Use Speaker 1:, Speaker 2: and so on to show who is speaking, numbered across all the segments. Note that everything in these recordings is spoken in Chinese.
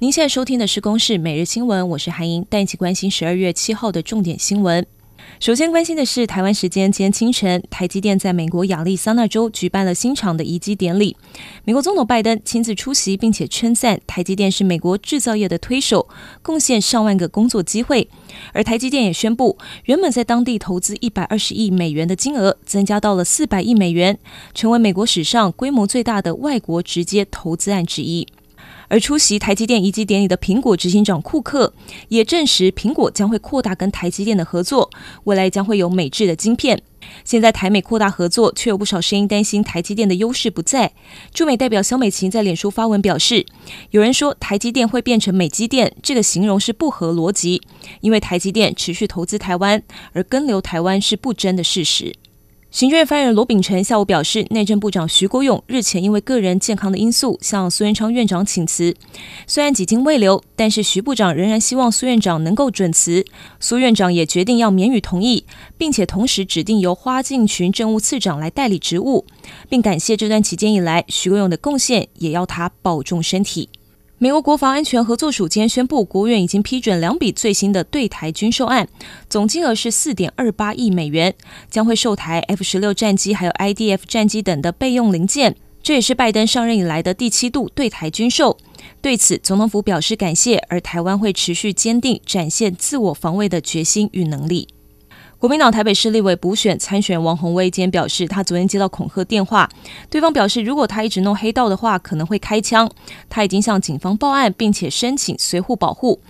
Speaker 1: 您现在收听的是《公视每日新闻》，我是韩莹，带你一起关心十二月七号的重点新闻。首先关心的是，台湾时间今天清晨，台积电在美国亚利桑那州举办了新厂的移机典礼。美国总统拜登亲自出席，并且称赞台积电是美国制造业的推手，贡献上万个工作机会。而台积电也宣布，原本在当地投资一百二十亿美元的金额，增加到了四百亿美元，成为美国史上规模最大的外国直接投资案之一。而出席台积电移机典礼的苹果执行长库克也证实，苹果将会扩大跟台积电的合作，未来将会有美制的晶片。现在台美扩大合作，却有不少声音担心台积电的优势不在。驻美代表萧美琴在脸书发文表示，有人说台积电会变成美积电，这个形容是不合逻辑，因为台积电持续投资台湾，而根留台湾是不争的事实。行政院发言人罗秉成下午表示，内政部长徐国勇日前因为个人健康的因素向苏元昌院长请辞，虽然几经未留，但是徐部长仍然希望苏院长能够准辞。苏院长也决定要免予同意，并且同时指定由花敬群政务次长来代理职务，并感谢这段期间以来徐国勇的贡献，也要他保重身体。美国国防安全合作署今天宣布，国务院已经批准两笔最新的对台军售案，总金额是四点二八亿美元，将会售台 F 十六战机还有 IDF 战机等的备用零件。这也是拜登上任以来的第七度对台军售。对此，总统府表示感谢，而台湾会持续坚定展现自我防卫的决心与能力。国民党台北市立委补选参选王鸿薇今天表示，他昨天接到恐吓电话，对方表示如果他一直弄黑道的话，可能会开枪。他已经向警方报案，并且申请随护保护。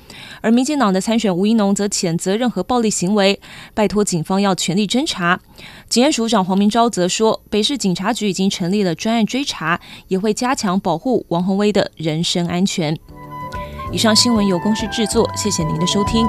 Speaker 1: 而民进党的参选吴怡农则谴责任何暴力行为，拜托警方要全力侦查。警察署长黄明昭则说，北市警察局已经成立了专案追查，也会加强保护王鸿薇的人身安全。以上新闻由公视制作，谢谢您的收听。